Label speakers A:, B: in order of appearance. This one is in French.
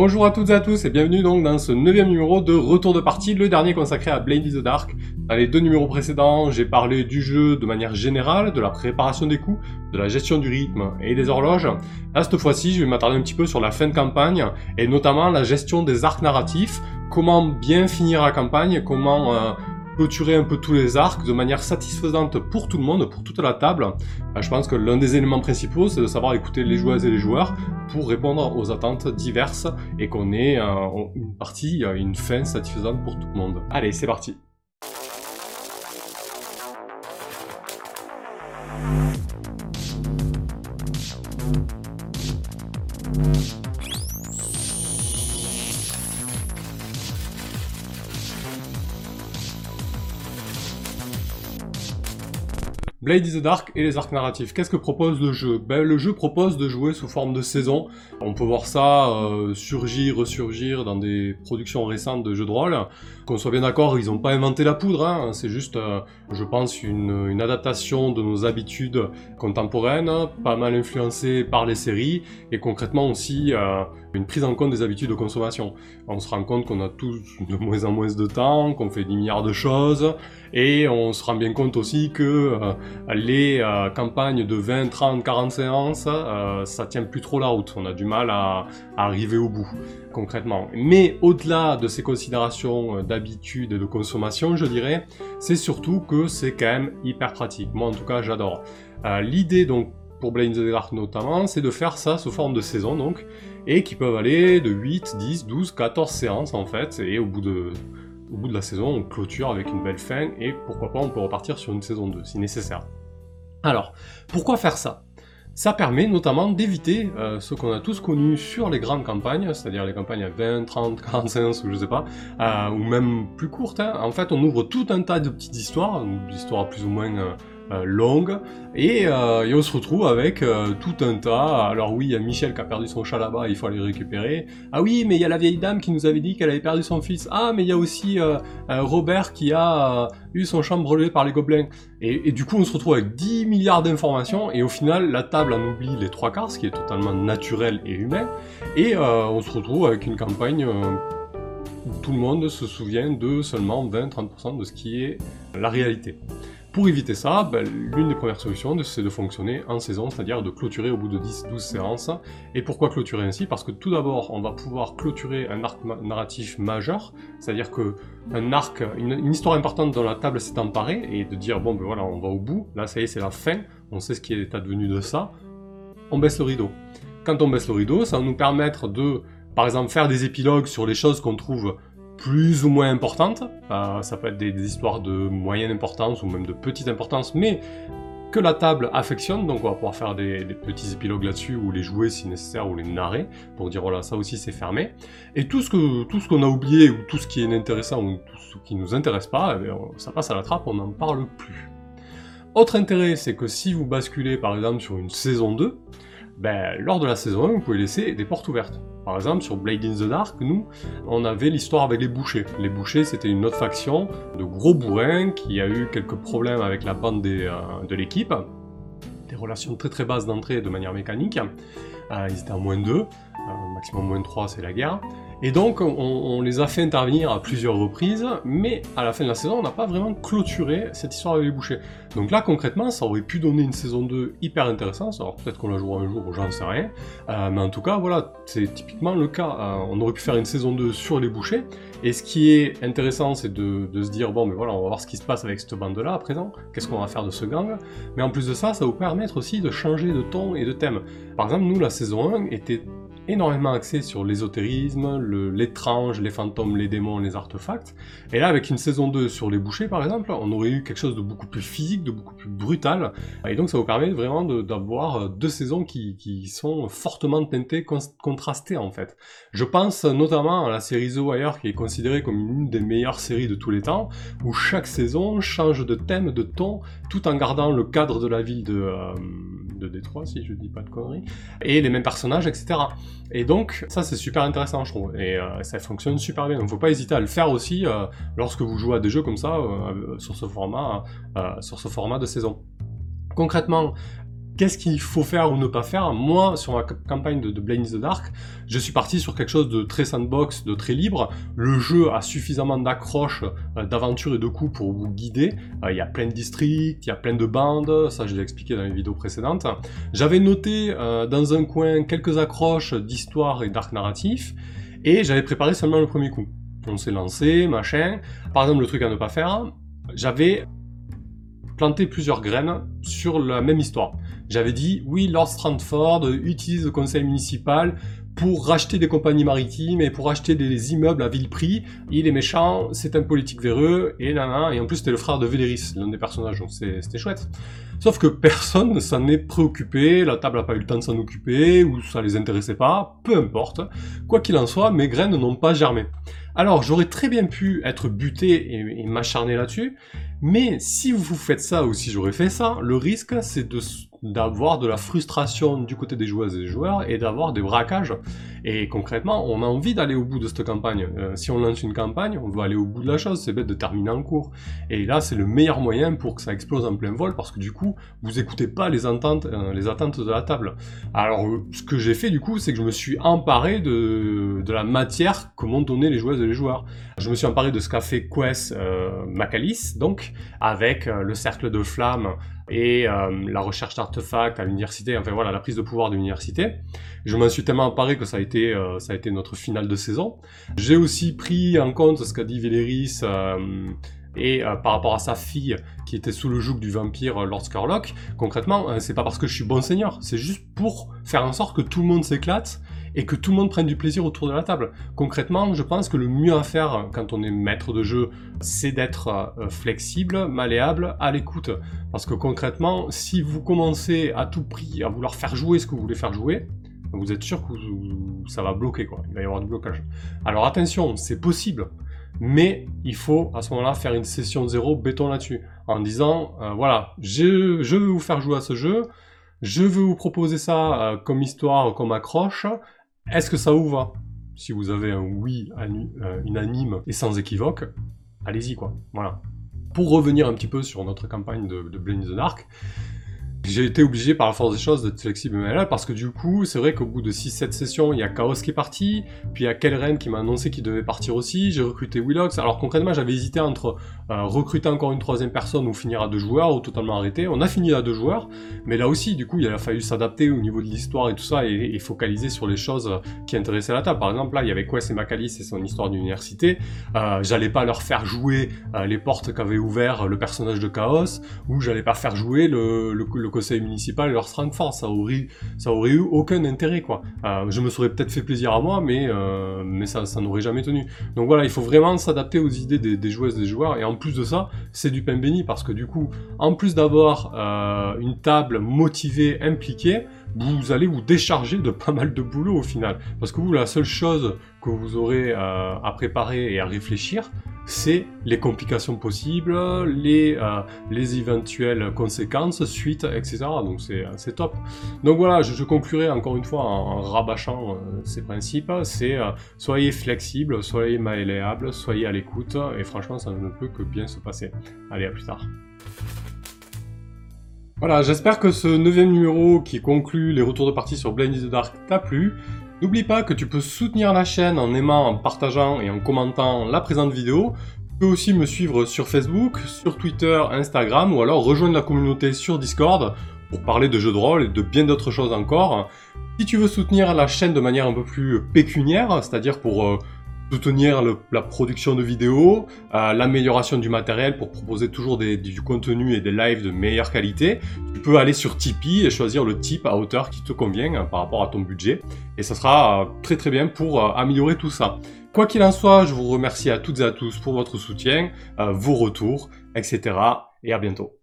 A: Bonjour à toutes et à tous et bienvenue donc dans ce neuvième numéro de Retour de partie, le dernier consacré à Blade in the Dark. Dans les deux numéros précédents, j'ai parlé du jeu de manière générale, de la préparation des coups, de la gestion du rythme et des horloges. Là, cette fois-ci, je vais m'attarder un petit peu sur la fin de campagne et notamment la gestion des arcs narratifs, comment bien finir la campagne, comment euh, clôturer un peu tous les arcs de manière satisfaisante pour tout le monde, pour toute la table. Euh, je pense que l'un des éléments principaux, c'est de savoir écouter les joueuses et les joueurs pour répondre aux attentes diverses et qu'on ait euh, une partie, euh, une fin satisfaisante pour tout le monde. Allez, c'est parti Blade is the Dark et les arcs narratifs. Qu'est-ce que propose le jeu? Ben, Le jeu propose de jouer sous forme de saison. On peut voir ça euh, surgir, ressurgir dans des productions récentes de jeux de rôle. Qu'on soit bien d'accord, ils n'ont pas inventé la poudre, hein. c'est juste, euh, je pense, une, adaptation de nos habitudes contemporaines, pas mal influencées par les séries, et concrètement aussi euh, une prise en compte des habitudes de consommation. On se rend compte qu'on a tous de moins en moins de temps, qu'on fait 10 milliards de choses, et on se rend bien compte aussi que les euh, campagnes de 20, 30, 40 séances, euh, ça tient plus trop la route. On a du mal à, arriver au bout, concrètement. Mais au-delà de ces considérations d'habitude et de consommation, je dirais, c'est surtout que c'est quand même hyper pratique. Moi, en tout cas, j'adore. L'idée, donc, pour Blade the Dark notamment, c'est de faire ça sous forme de saison, donc, et qui peuvent aller de 8, 10, 12, 14 séances, en fait, et au bout de au bout de la saison, on clôture avec une belle fin et pourquoi pas on peut repartir sur une saison 2 si nécessaire. Alors, pourquoi faire ça? Ça permet notamment d'éviter euh, ce qu'on a tous connu sur les grandes campagnes, c'est-à-dire les campagnes à 20, 30, 45 ou je sais pas, euh, ou même plus courtes. Hein. En fait, on ouvre tout un tas de petites histoires, d'histoires plus ou moins euh, euh, longue, et, euh, et, on se retrouve avec euh, tout un tas. Alors oui, il y a Michel qui a perdu son chat là-bas, il faut aller le récupérer. Ah oui, mais il y a la vieille dame qui nous avait dit qu'elle avait perdu son fils. Ah, mais il y a aussi Robert qui a eu son champ brûlé par les gobelins. Et, et, du coup, on se retrouve avec 10 milliards d'informations, et au final, la table en oublie les trois quarts, ce qui est totalement naturel et humain, et on se retrouve avec une campagne tout le monde se souvient de seulement 20-30% de ce qui est la réalité. Pour éviter ça, ben, l'une des premières solutions, c'est de fonctionner en saison, c'est-à-dire de clôturer au bout de 10-12 séances. Et pourquoi clôturer ainsi? Parce que tout d'abord, on va pouvoir clôturer un arc narratif majeur, c'est-à-dire que un arc, une, histoire importante dont la table s'est emparée, et de dire, bon ben voilà, on va au bout, là ça y est, c'est la fin, on sait ce qui est advenu de ça, on baisse le rideau. Quand on baisse le rideau, ça va nous permettre de, par exemple, faire des épilogues sur les choses qu'on trouve plus ou moins importantes. Ça peut être des, histoires de moyenne importance ou même de petite importance, mais que la table affectionne, donc on va pouvoir faire des, petits épilogues là-dessus, ou les jouer si nécessaire, ou les narrer, pour dire voilà, ça aussi c'est fermé. Et tout ce que tout ce qu'on a oublié, ou tout ce qui est intéressant, ou tout ce qui nous intéresse pas, eh ça passe à la trappe, on n'en parle plus. Autre intérêt, c'est que si vous basculez par exemple sur une saison 2, ben, lors de la saison 1, vous pouvez laisser des portes ouvertes. Par exemple, sur Blade in the Dark, nous, on avait l'histoire avec les bouchers. Les bouchers, c'était une autre faction de gros bourrins qui a eu quelques problèmes avec la bande euh, de l'équipe. Des relations très très basses d'entrée de manière mécanique. Euh, ils étaient en moins 2, euh, maximum moins 3, c'est la guerre. Et donc, on, les a fait intervenir à plusieurs reprises, mais à la fin de la saison, on n'a pas vraiment clôturé cette histoire avec les bouchers. Donc là, concrètement, ça aurait pu donner une saison 2 hyper intéressante. Alors peut-être qu'on la jouera un jour, j'en sais rien. Euh, mais en tout cas, voilà, c'est typiquement le cas. Euh, on aurait pu faire une saison 2 sur les bouchers. Et ce qui est intéressant, c'est de, se dire, bon, mais voilà, on va voir ce qui se passe avec cette bande-là à présent. Qu'est-ce qu'on va faire de ce gang? Mais en plus de ça, ça va vous permettre aussi de changer de ton et de thème. Par exemple, nous, la saison 1 était énormément axé sur l'ésotérisme, l'étrange, les fantômes, les démons, les artefacts. Et là, avec une saison 2 sur les bouchers, par exemple, on aurait eu quelque chose de beaucoup plus physique, de beaucoup plus brutal. Et donc, ça vous permet vraiment d'avoir deux saisons qui, sont fortement teintées, contrastées, en fait. Je pense notamment à la série The Wire, qui est considérée comme une des meilleures séries de tous les temps, où chaque saison change de thème, de ton, tout en gardant le cadre de la ville de, euh, de Détroit, si je dis pas de conneries, et les mêmes personnages, etc. Et donc, ça c'est super intéressant, je trouve. Et euh, ça fonctionne super bien. Donc, faut pas hésiter à le faire aussi euh, lorsque vous jouez à des jeux comme ça, euh, sur, ce format, sur ce format de saison. Concrètement, qu'est-ce qu'il faut faire ou ne pas faire Moi, sur ma campagne de, de in the Dark, je suis parti sur quelque chose de très sandbox, de très libre. Le jeu a suffisamment d'accroches, euh, d'aventures et de coups pour vous guider. Euh, il y a plein de districts, il y a plein de bandes, ça je l'ai expliqué dans les vidéos précédentes. J'avais noté euh, dans un coin quelques accroches d'histoire et d'arc narratif, et j'avais préparé seulement le premier coup. On s'est lancé, machin. Par exemple, le truc à ne pas faire, j'avais planté plusieurs graines sur la même histoire. J'avais dit, oui, Lord Strandford utilise le conseil municipal pour racheter des compagnies maritimes et pour acheter des immeubles à vil prix. Il est méchant, c'est un politique véreux, et et en plus c'était le frère de Véléris, l'un des personnages, donc c'était chouette. Sauf que personne ne s'en est préoccupé, la table n'a pas eu le temps de s'en occuper, ou ça les intéressait pas, peu importe. Quoi qu'il en soit, mes graines n'ont pas germé. Alors j'aurais très bien pu être buté et, et m'acharner là-dessus, mais si vous faites ça ou si j'aurais fait ça, le risque c'est d'avoir de la frustration du côté des joueuses et des joueurs et d'avoir des braquages. Et concrètement, on a envie d'aller au bout de cette campagne. Euh, si on lance une campagne, on veut aller au bout de la chose, c'est bête de terminer en cours. Et là, c'est le meilleur moyen pour que ça explose en plein vol, parce que du coup, vous écoutez pas les attentes, euh, attentes de la table. Alors, euh, ce que j'ai fait du coup, c'est que je me suis emparé de, de la matière que m'ont donné les joueuses et les joueurs. Je me suis emparé de ce qu'a fait Quest Macalis, donc, avec le cercle de flammes et euh, la recherche d'artefacts à l'université, enfin voilà, la prise de pouvoir de l'université. Je m'en suis tellement emparé que ça a été, euh, ça a été notre finale de saison. J'ai aussi pris en compte ce qu'a dit Véléris euh, et par rapport à sa fille qui était sous le joug du vampire Lord Scarlock. Concrètement, c'est pas parce que je suis bon seigneur, c'est juste pour faire en sorte que tout le monde s'éclate et que tout le monde prenne du plaisir autour de la table. Concrètement, je pense que le mieux à faire quand on est maître de jeu, c'est d'être euh, flexible, malléable, à l'écoute. Parce que concrètement, si vous commencez à tout prix à vouloir faire jouer ce que vous voulez faire jouer, vous êtes sûr que ça va bloquer, quoi. Il va y avoir du blocage. Alors attention, c'est possible. Mais il faut à ce moment-là faire une session zéro béton là-dessus, en disant euh, voilà, je, veux vous faire jouer à ce jeu, je veux vous proposer ça euh, comme histoire, comme accroche, est-ce que ça vous va Si vous avez un oui euh, unanime et sans équivoque, allez-y quoi. Voilà. Pour revenir un petit peu sur notre campagne de, de the Dark, j'ai été obligé par la force des choses d'être flexible là parce que du coup, c'est vrai qu'au bout de 6-7 sessions, il y a Chaos qui est parti, puis il y a Kelren qui m'a annoncé qu'il devait partir aussi, j'ai recruté Willox. Alors concrètement, j'avais hésité entre recruter encore une troisième personne ou finir à deux joueurs ou totalement arrêter. On a fini à deux joueurs, mais là aussi, du coup, il a fallu s'adapter au niveau de l'histoire et tout ça et, focaliser sur les choses qui intéressaient la table. Par exemple, là, il y avait Quest et Macalis et son histoire d'université. Euh, j'allais pas leur faire jouer euh, les portes qu'avait ouvert le personnage de Chaos, ou j'allais pas faire jouer le, le, conseil municipal et leur strength ça aurait, ça aurait eu aucun intérêt quoi. Euh, je me serais peut-être fait plaisir à moi, mais, euh, mais ça, ça n'aurait jamais tenu. Donc voilà, il faut vraiment s'adapter aux idées des, joueuses et des joueurs, plus de ça, c'est du pain béni, parce que du coup, en plus d'avoir euh, une table motivée, impliquée, vous allez vous décharger de pas mal de boulot au final. Parce que vous, la seule chose que vous aurez à préparer et à réfléchir, c'est les complications possibles, les, euh, les éventuelles conséquences, suites, etc. Donc c'est top. Donc voilà, je, conclurai encore une fois en, rabâchant euh, ces principes, c'est euh, soyez flexible, soyez malléable, soyez à l'écoute, et franchement ça ne peut que bien se passer. Allez, à plus tard. Voilà, j'espère que ce neuvième numéro qui conclut les retours de partie sur Blind in the Dark t'a plu. N'oublie pas que tu peux soutenir la chaîne en aimant, en partageant et en commentant la présente vidéo. Tu peux aussi me suivre sur Facebook, sur Twitter, Instagram ou alors rejoindre la communauté sur Discord pour parler de jeux de rôle et de bien d'autres choses encore. Si tu veux soutenir la chaîne de manière un peu plus pécuniaire, c'est-à-dire pour euh, soutenir la production de vidéos, euh, l'amélioration du matériel pour proposer toujours du contenu et des lives de meilleure qualité, tu peux aller sur Tipeee et choisir le type à hauteur qui te convient hein, par rapport à ton budget. Et ça sera euh, très très bien pour euh, améliorer tout ça. Quoi qu'il en soit, je vous remercie à toutes et à tous pour votre soutien, vos retours, etc. Et à bientôt.